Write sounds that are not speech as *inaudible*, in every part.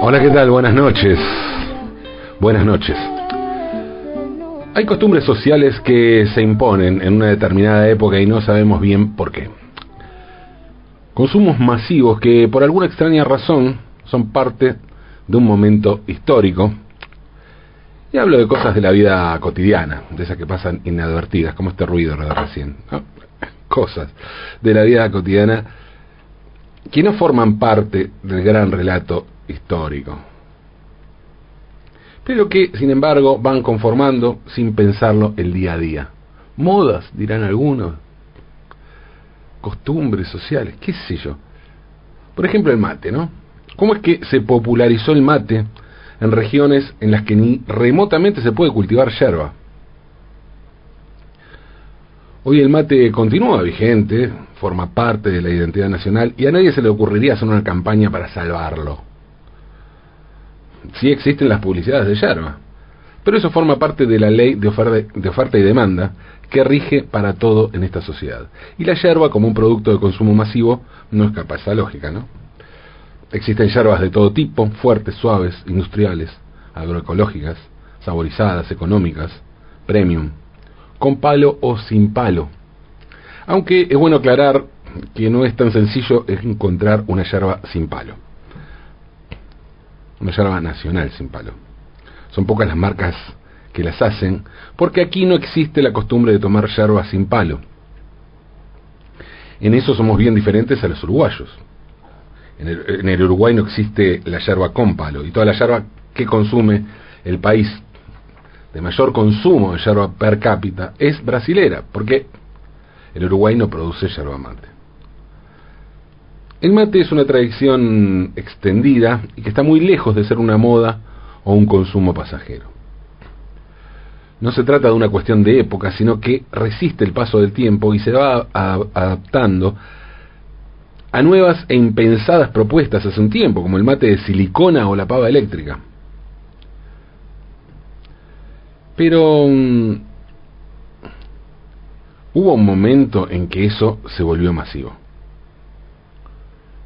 Hola, ¿qué tal? Buenas noches. Buenas noches. Hay costumbres sociales que se imponen en una determinada época y no sabemos bien por qué. Consumos masivos que por alguna extraña razón son parte de un momento histórico. Y hablo de cosas de la vida cotidiana, de esas que pasan inadvertidas, como este ruido de recién. Cosas de la vida cotidiana que no forman parte del gran relato histórico pero que, sin embargo, van conformando sin pensarlo el día a día. Modas, dirán algunos, costumbres sociales, qué sé yo. Por ejemplo, el mate, ¿no? ¿Cómo es que se popularizó el mate en regiones en las que ni remotamente se puede cultivar yerba? Hoy el mate continúa vigente, forma parte de la identidad nacional y a nadie se le ocurriría hacer una campaña para salvarlo sí existen las publicidades de yerba, pero eso forma parte de la ley de oferta, y demanda que rige para todo en esta sociedad. Y la yerba, como un producto de consumo masivo, no escapa a esa lógica, ¿no? Existen yerbas de todo tipo, fuertes, suaves, industriales, agroecológicas, saborizadas, económicas, premium, con palo o sin palo. Aunque es bueno aclarar que no es tan sencillo encontrar una yerba sin palo una yerba nacional sin palo. Son pocas las marcas que las hacen, porque aquí no existe la costumbre de tomar yerba sin palo. En eso somos bien diferentes a los uruguayos. En el, Uruguay no existe la yerba con palo, y toda la yerba que consume el país de mayor consumo de yerba per cápita es brasilera, porque el Uruguay no produce yerba mate. El mate es una tradición extendida y que está muy lejos de ser una moda o un consumo pasajero. No se trata de una cuestión de época, sino que resiste el paso del tiempo y se va adaptando a nuevas e impensadas propuestas hace un tiempo, como el mate de silicona o la pava eléctrica. Pero mm, hubo un momento en que eso se volvió masivo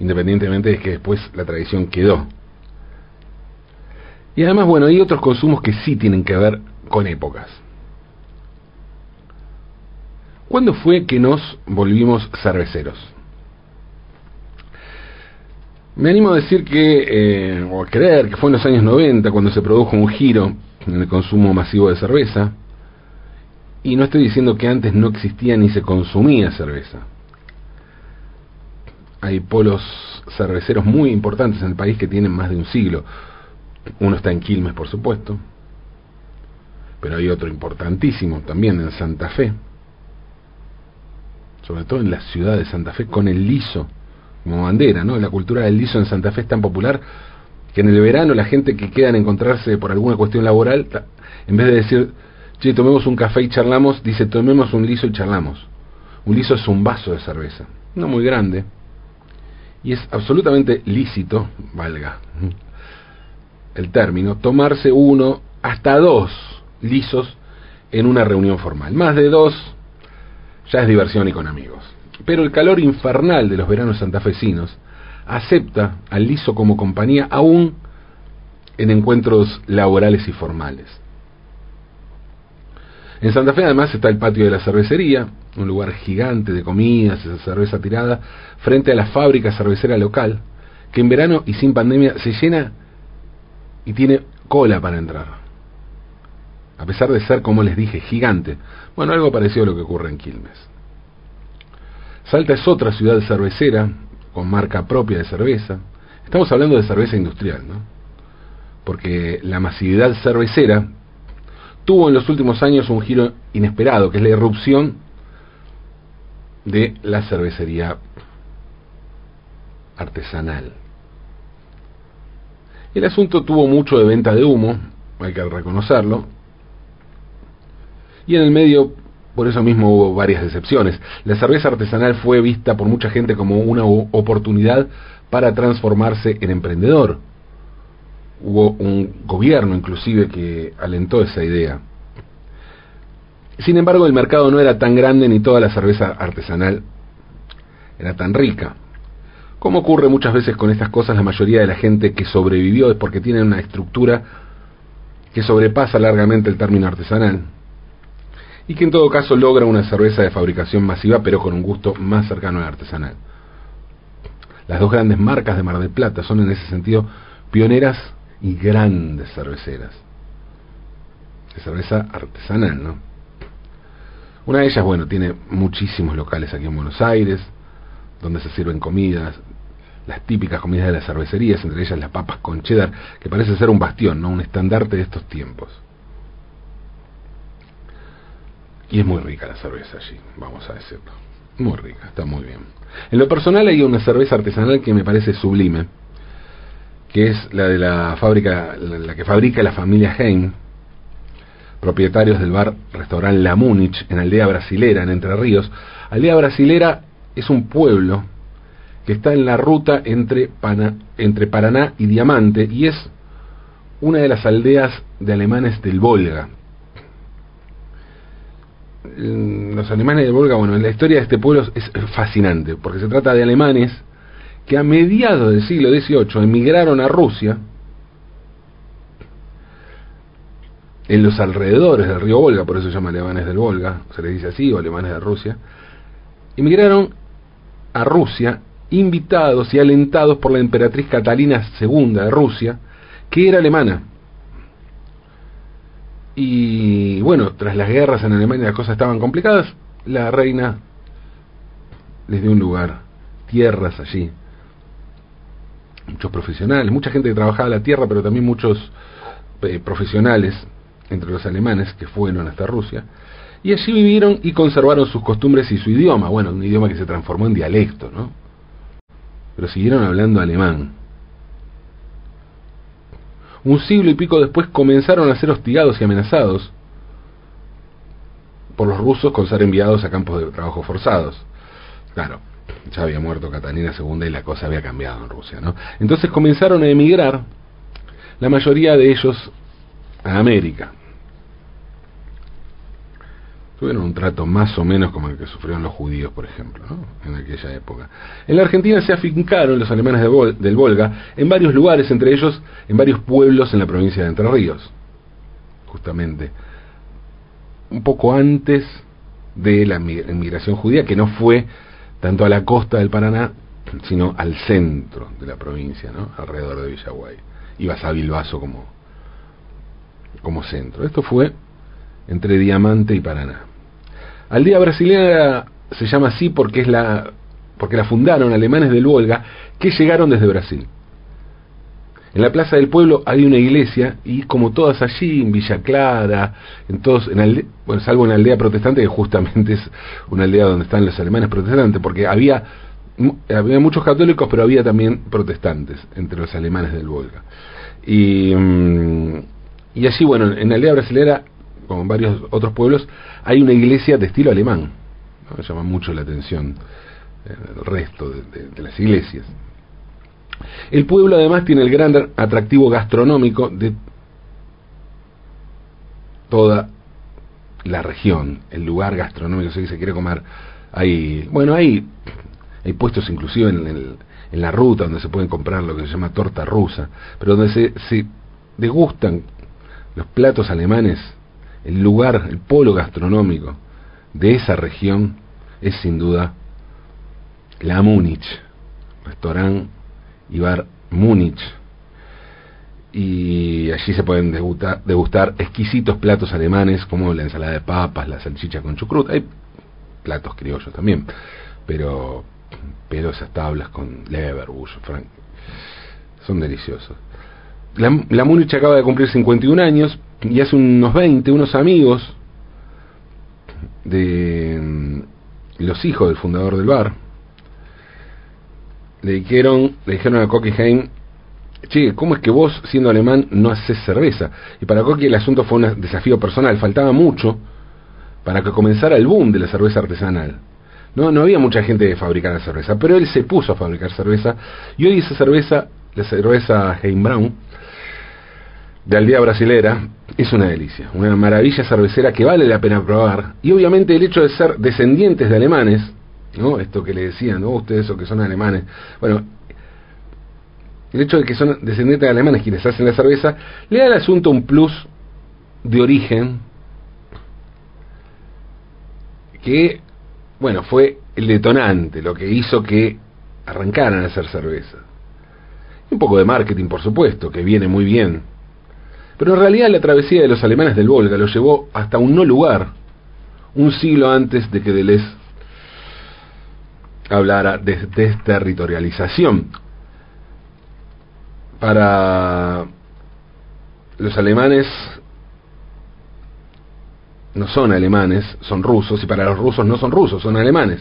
independientemente de que después la tradición quedó. Y además, bueno, hay otros consumos que sí tienen que ver con épocas. ¿Cuándo fue que nos volvimos cerveceros? Me animo a decir que, eh, o a creer que fue en los años 90 cuando se produjo un giro en el consumo masivo de cerveza. Y no estoy diciendo que antes no existía ni se consumía cerveza hay polos cerveceros muy importantes en el país que tienen más de un siglo. Uno está en Quilmes, por supuesto, pero hay otro importantísimo también en Santa Fe, sobre todo en la ciudad de Santa Fe, con el liso como bandera, ¿no? La cultura del liso en Santa Fe es tan popular que en el verano la gente que queda en encontrarse por alguna cuestión laboral, en vez de decir, che, tomemos un café y charlamos, dice, tomemos un liso y charlamos. Un liso es un vaso de cerveza, no muy grande, y es absolutamente lícito, valga el término, tomarse uno hasta dos lisos en una reunión formal. Más de dos ya es diversión y con amigos. Pero el calor infernal de los veranos santafesinos acepta al liso como compañía aún en encuentros laborales y formales. En Santa Fe además está el patio de la cervecería, un lugar gigante de comidas, esa cerveza tirada, frente a la fábrica cervecera local, que en verano y sin pandemia se llena y tiene cola para entrar. A pesar de ser, como les dije, gigante. Bueno, algo parecido a lo que ocurre en Quilmes. Salta es otra ciudad cervecera, con marca propia de cerveza. Estamos hablando de cerveza industrial, ¿no? Porque la masividad cervecera tuvo en los últimos años un giro inesperado, que es la irrupción de la cervecería artesanal. El asunto tuvo mucho de venta de humo, hay que reconocerlo, y en el medio, por eso mismo hubo varias decepciones. La cerveza artesanal fue vista por mucha gente como una oportunidad para transformarse en emprendedor. Hubo un gobierno inclusive que alentó esa idea. Sin embargo, el mercado no era tan grande ni toda la cerveza artesanal era tan rica. Como ocurre muchas veces con estas cosas, la mayoría de la gente que sobrevivió es porque tiene una estructura que sobrepasa largamente el término artesanal y que en todo caso logra una cerveza de fabricación masiva pero con un gusto más cercano al artesanal. Las dos grandes marcas de Mar del Plata son en ese sentido pioneras y grandes cerveceras. De cerveza artesanal, ¿no? Una de ellas, bueno, tiene muchísimos locales aquí en Buenos Aires, donde se sirven comidas, las típicas comidas de las cervecerías, entre ellas las papas con cheddar, que parece ser un bastión, ¿no? un estandarte de estos tiempos. Y es muy rica la cerveza allí, vamos a decirlo. Muy rica, está muy bien. En lo personal hay una cerveza artesanal que me parece sublime, que es la de la fábrica, la que fabrica la familia Hein, propietarios del bar restaurante La Múnich en Aldea Brasilera, en Entre Ríos. Aldea Brasilera es un pueblo que está en la ruta entre Paraná y Diamante y es una de las aldeas de alemanes del Volga. Los alemanes del Volga, bueno, la historia de este pueblo es fascinante, porque se trata de alemanes que a mediados del siglo XVIII emigraron a Rusia, en los alrededores del río Volga, por eso se llama alemanes del Volga, se les dice así, o alemanes de Rusia, emigraron a Rusia invitados y alentados por la emperatriz Catalina II de Rusia, que era alemana. Y bueno, tras las guerras en Alemania las cosas estaban complicadas, la reina les dio un lugar, tierras allí, muchos profesionales, mucha gente que trabajaba la tierra, pero también muchos eh, profesionales entre los alemanes que fueron hasta Rusia, y allí vivieron y conservaron sus costumbres y su idioma, bueno, un idioma que se transformó en dialecto, ¿no? Pero siguieron hablando alemán. Un siglo y pico después comenzaron a ser hostigados y amenazados por los rusos con ser enviados a campos de trabajo forzados. Claro, ya había muerto Catalina II y la cosa había cambiado en Rusia, ¿no? Entonces comenzaron a emigrar, la mayoría de ellos a América tuvieron un trato más o menos como el que sufrieron los judíos, por ejemplo, en aquella época. En la Argentina se afincaron los alemanes del Volga en varios lugares, entre ellos en varios pueblos en la provincia de Entre Ríos, justamente. Un poco antes de la inmigración judía, que no fue tanto a la costa del Paraná, sino al centro de la provincia, ¿no? alrededor de Villaguay. Ibas a Bilbaso como, como centro. Esto fue entre Diamante y Paraná. Aldea Brasileña se llama así porque es la porque la fundaron alemanes del Volga que llegaron desde Brasil. En la plaza del pueblo hay una iglesia y como todas allí, en Villa Clara, en todos, en bueno, salvo en la aldea protestante, que justamente es una aldea donde están los alemanes protestantes, porque había, había muchos católicos, pero había también protestantes entre los alemanes del Volga. Y, mm, y allí, bueno, en la aldea brasilera como en varios otros pueblos, hay una iglesia de estilo alemán. Me llama mucho la atención eh, el resto de, las iglesias. El pueblo además tiene el gran atractivo gastronómico de toda la región, el lugar gastronómico, si se quiere comer, hay, bueno, hay, hay puestos inclusive en, en la ruta donde se pueden comprar lo que se llama torta rusa, pero donde se, se degustan los platos alemanes el lugar, el polo gastronómico de esa región es sin duda la Múnich, restaurante y bar Múnich. Y allí se pueden degustar, degustar, exquisitos platos alemanes como la ensalada de papas, la salchicha con chucrut. Hay platos criollos también, pero, pero esas tablas con Leberbusch, Frank, son deliciosos. La, la Múnich acaba de cumplir 51 años, y hace unos 20, unos amigos de mm, los hijos del fundador del bar le dijeron, le dijeron a Coqui Hein, che, ¿cómo es que vos, siendo alemán, no haces cerveza? Y para Coqui el asunto fue un desafío personal, faltaba mucho para que comenzara el boom de la cerveza artesanal. No, no había mucha gente que fabricara cerveza, pero él se puso a fabricar cerveza y hoy esa cerveza, la cerveza Brown de Aldea Brasilera, es una delicia, una maravilla cervecera que vale la pena probar. Y obviamente el hecho de ser descendientes de alemanes, ¿no? Esto que le decían, ¿no? Ustedes o que son alemanes. Bueno, el hecho de que son descendientes de alemanes quienes hacen la cerveza, le da al asunto un plus de origen que, bueno, fue el detonante, lo que hizo que arrancaran a hacer cerveza. Un poco de marketing, por supuesto, que viene muy bien. Pero en realidad la travesía de los alemanes del Volga lo llevó hasta un no lugar, un siglo antes de que Deleuze hablara de desterritorialización. Para los alemanes no son alemanes, son rusos, y para los rusos no son rusos, son alemanes.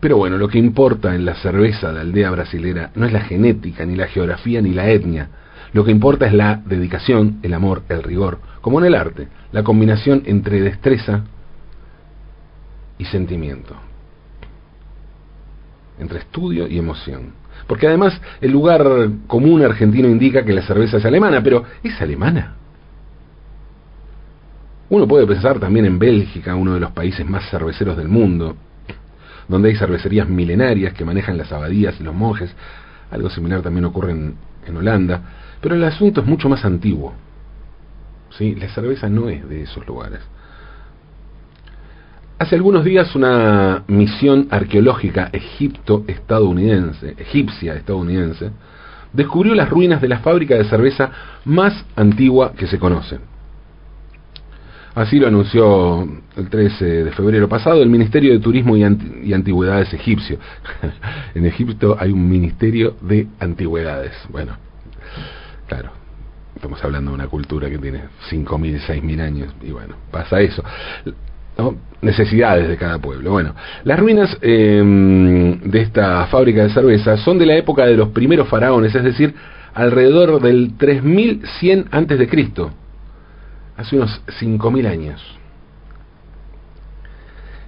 Pero bueno, lo que importa en la cerveza de aldea brasilera no es la genética, ni la geografía, ni la etnia. Lo que importa es la dedicación, el amor, el rigor, como en el arte, la combinación entre destreza y sentimiento, entre estudio y emoción. Porque además el lugar común argentino indica que la cerveza es alemana, pero ¿es alemana? Uno puede pensar también en Bélgica, uno de los países más cerveceros del mundo, donde hay cervecerías milenarias que manejan las abadías y los monjes. Algo similar también ocurre en, Holanda, pero el asunto es mucho más antiguo. ¿sí? La cerveza no es de esos lugares. Hace algunos días una misión arqueológica egipto-estadounidense, egipcia estadounidense, descubrió las ruinas de la fábrica de cerveza más antigua que se conoce. Así lo anunció el 13 de febrero pasado el Ministerio de Turismo y, Antigüedades egipcio. *laughs* en Egipto hay un Ministerio de Antigüedades. Bueno, claro, estamos hablando de una cultura que tiene 5.000, 6.000 años y bueno, pasa eso. necesidades de cada pueblo. Bueno, las ruinas em, de esta fábrica de cerveza son de la época de los primeros faraones, es decir, alrededor del 3100 antes de Cristo hace unos 5.000 años.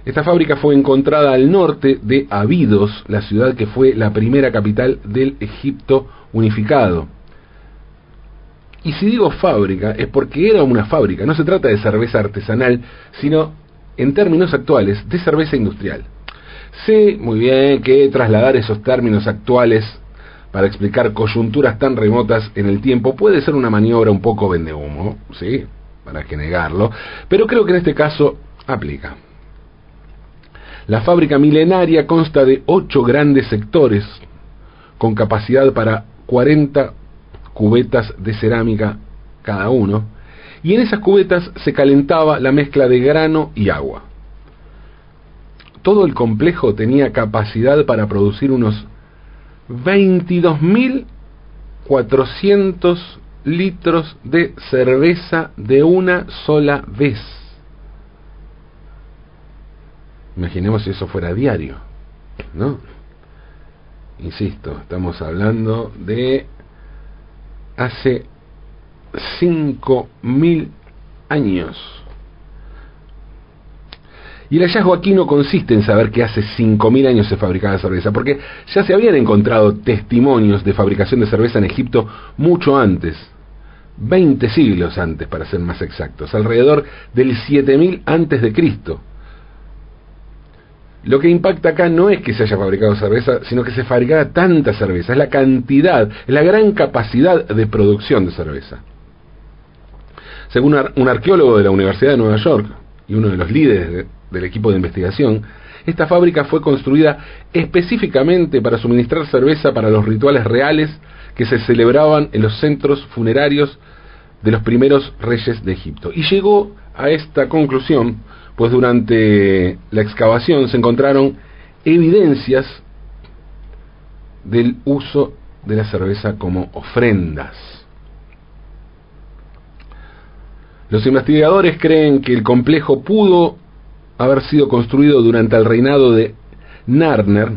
Esta fábrica fue encontrada al norte de Abidos, la ciudad que fue la primera capital del Egipto unificado. Y si digo fábrica es porque era una fábrica, no se trata de cerveza artesanal, sino, en términos actuales, de cerveza industrial. Sé muy bien que trasladar esos términos actuales para explicar coyunturas tan remotas en el tiempo puede ser una maniobra un poco vendehumo, ¿sí? para que negarlo, pero creo que en este caso aplica. La fábrica milenaria consta de ocho grandes sectores con capacidad para 40 cubetas de cerámica cada uno, y en esas cubetas se calentaba la mezcla de grano y agua. Todo el complejo tenía capacidad para producir unos 22.400 litros de cerveza de una sola vez. Imaginemos si eso fuera diario, ¿no? Insisto, estamos hablando de hace 5.000 años. Y el hallazgo aquí no consiste en saber que hace 5.000 años se fabricaba cerveza, porque ya se habían encontrado testimonios de fabricación de cerveza en Egipto mucho antes, 20 siglos antes para ser más exactos, alrededor del 7000 antes de Cristo. Lo que impacta acá no es que se haya fabricado cerveza, sino que se fabricara tanta cerveza, es la cantidad, es la gran capacidad de producción de cerveza. Según un arqueólogo de la Universidad de Nueva York y uno de los líderes del equipo de investigación, esta fábrica fue construida específicamente para suministrar cerveza para los rituales reales que se celebraban en los centros funerarios de los primeros reyes de Egipto. Y llegó a esta conclusión, pues durante la excavación se encontraron evidencias del uso de la cerveza como ofrendas. Los investigadores creen que el complejo pudo haber sido construido durante el reinado de Narmer,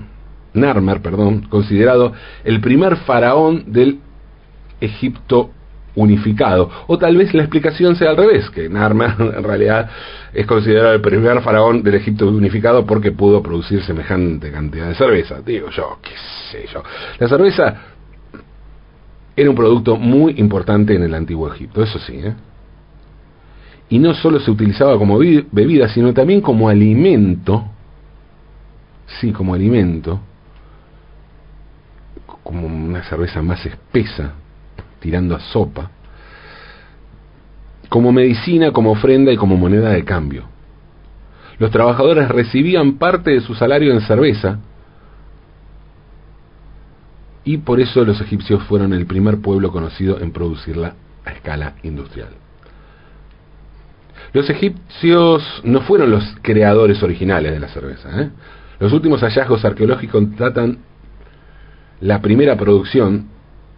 Narmer, perdón, considerado el primer faraón del Egipto unificado. O tal vez la explicación sea al revés, que Narmer *laughs* en realidad es considerado el primer faraón del Egipto unificado porque pudo producir semejante cantidad de cerveza. Digo yo, qué sé yo. La cerveza era un producto muy importante en el antiguo Egipto, eso sí, ¿eh? y no solo se utilizaba como bebida, sino también como alimento sí, como alimento, como una cerveza más espesa, tirando a sopa, como medicina, como ofrenda y como moneda de cambio. Los trabajadores recibían parte de su salario en cerveza y por eso los egipcios fueron el primer pueblo conocido en producirla a escala industrial. Los egipcios no fueron los creadores originales de la cerveza. ¿eh? Los últimos hallazgos arqueológicos tratan la primera producción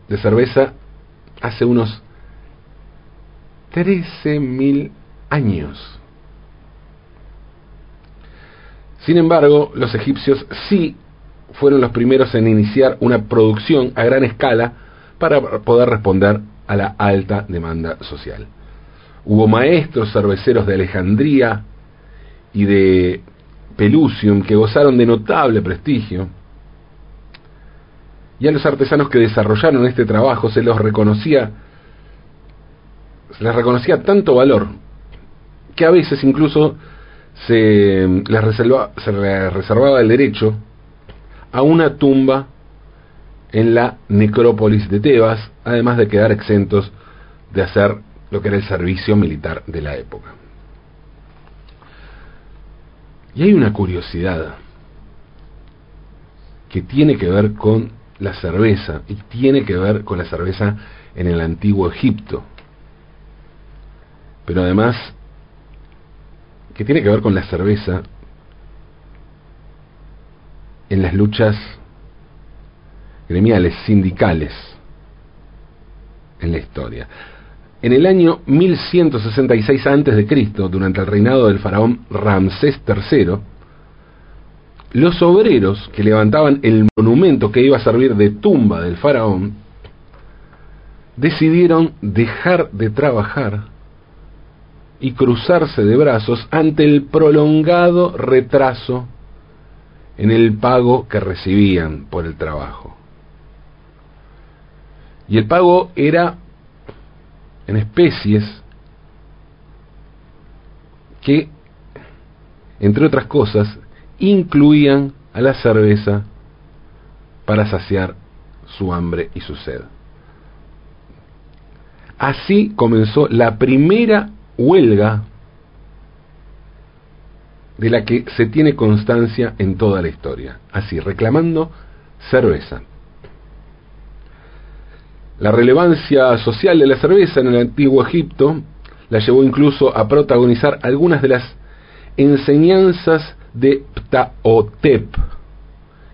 de cerveza hace unos 13.000 años. Sin embargo, los egipcios sí fueron los primeros en iniciar una producción a gran escala para poder responder a la alta demanda social. Hubo maestros cerveceros de Alejandría y de Pelusium que gozaron de notable prestigio, y a los artesanos que desarrollaron este trabajo se los reconocía se les reconocía tanto valor que a veces incluso se les, se les reservaba el derecho a una tumba en la necrópolis de Tebas, además de quedar exentos de hacer lo que era el servicio militar de la época. Y hay una curiosidad que tiene que ver con la cerveza y tiene que ver con la cerveza en el antiguo Egipto. Pero además que tiene que ver con la cerveza en las luchas gremiales, sindicales en la historia. En el año 1166 a.C., durante el reinado del faraón Ramsés III, los obreros que levantaban el monumento que iba a servir de tumba del faraón decidieron dejar de trabajar y cruzarse de brazos ante el prolongado retraso en el pago que recibían por el trabajo. Y el pago era en especies que, entre otras cosas, incluían a la cerveza para saciar su hambre y su sed. Así comenzó la primera huelga de la que se tiene constancia en toda la historia, así, reclamando cerveza. La relevancia social de la cerveza en el antiguo Egipto la llevó incluso a protagonizar algunas de las enseñanzas de Ptahotep,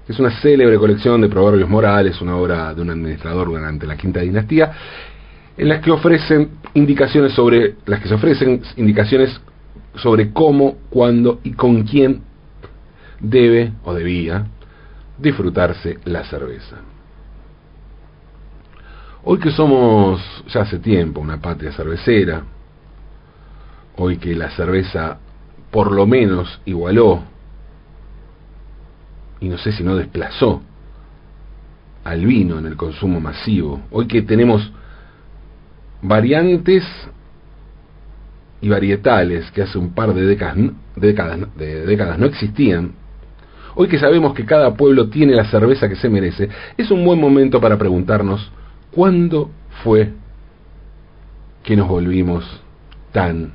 que es una célebre colección de proverbios morales, una obra de un administrador durante la quinta dinastía, en las que ofrecen indicaciones sobre las que se ofrecen indicaciones sobre cómo, cuándo y con quién debe o debía disfrutarse la cerveza. Hoy que somos ya hace tiempo una patria cervecera, hoy que la cerveza por lo menos igualó, y no sé si no desplazó, al vino en el consumo masivo, hoy que tenemos variantes y varietales que hace un par de décadas, de décadas no existían, hoy que sabemos que cada pueblo tiene la cerveza que se merece, es un buen momento para preguntarnos cuándo fue que nos volvimos tan,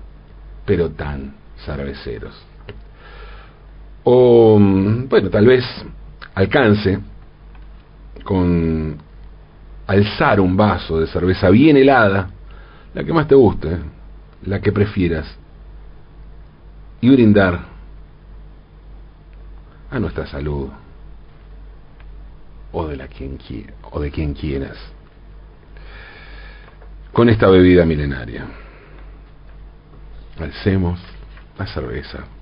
pero tan cerveceros. O, bueno, tal vez alcance con alzar un vaso de cerveza bien helada, la que más te guste, la que prefieras, y brindar a nuestra salud o de la quien o de quien quieras con esta bebida milenaria. Alcemos la cerveza.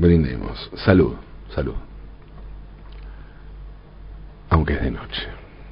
Brindemos. Salud, salud. Aunque es de noche.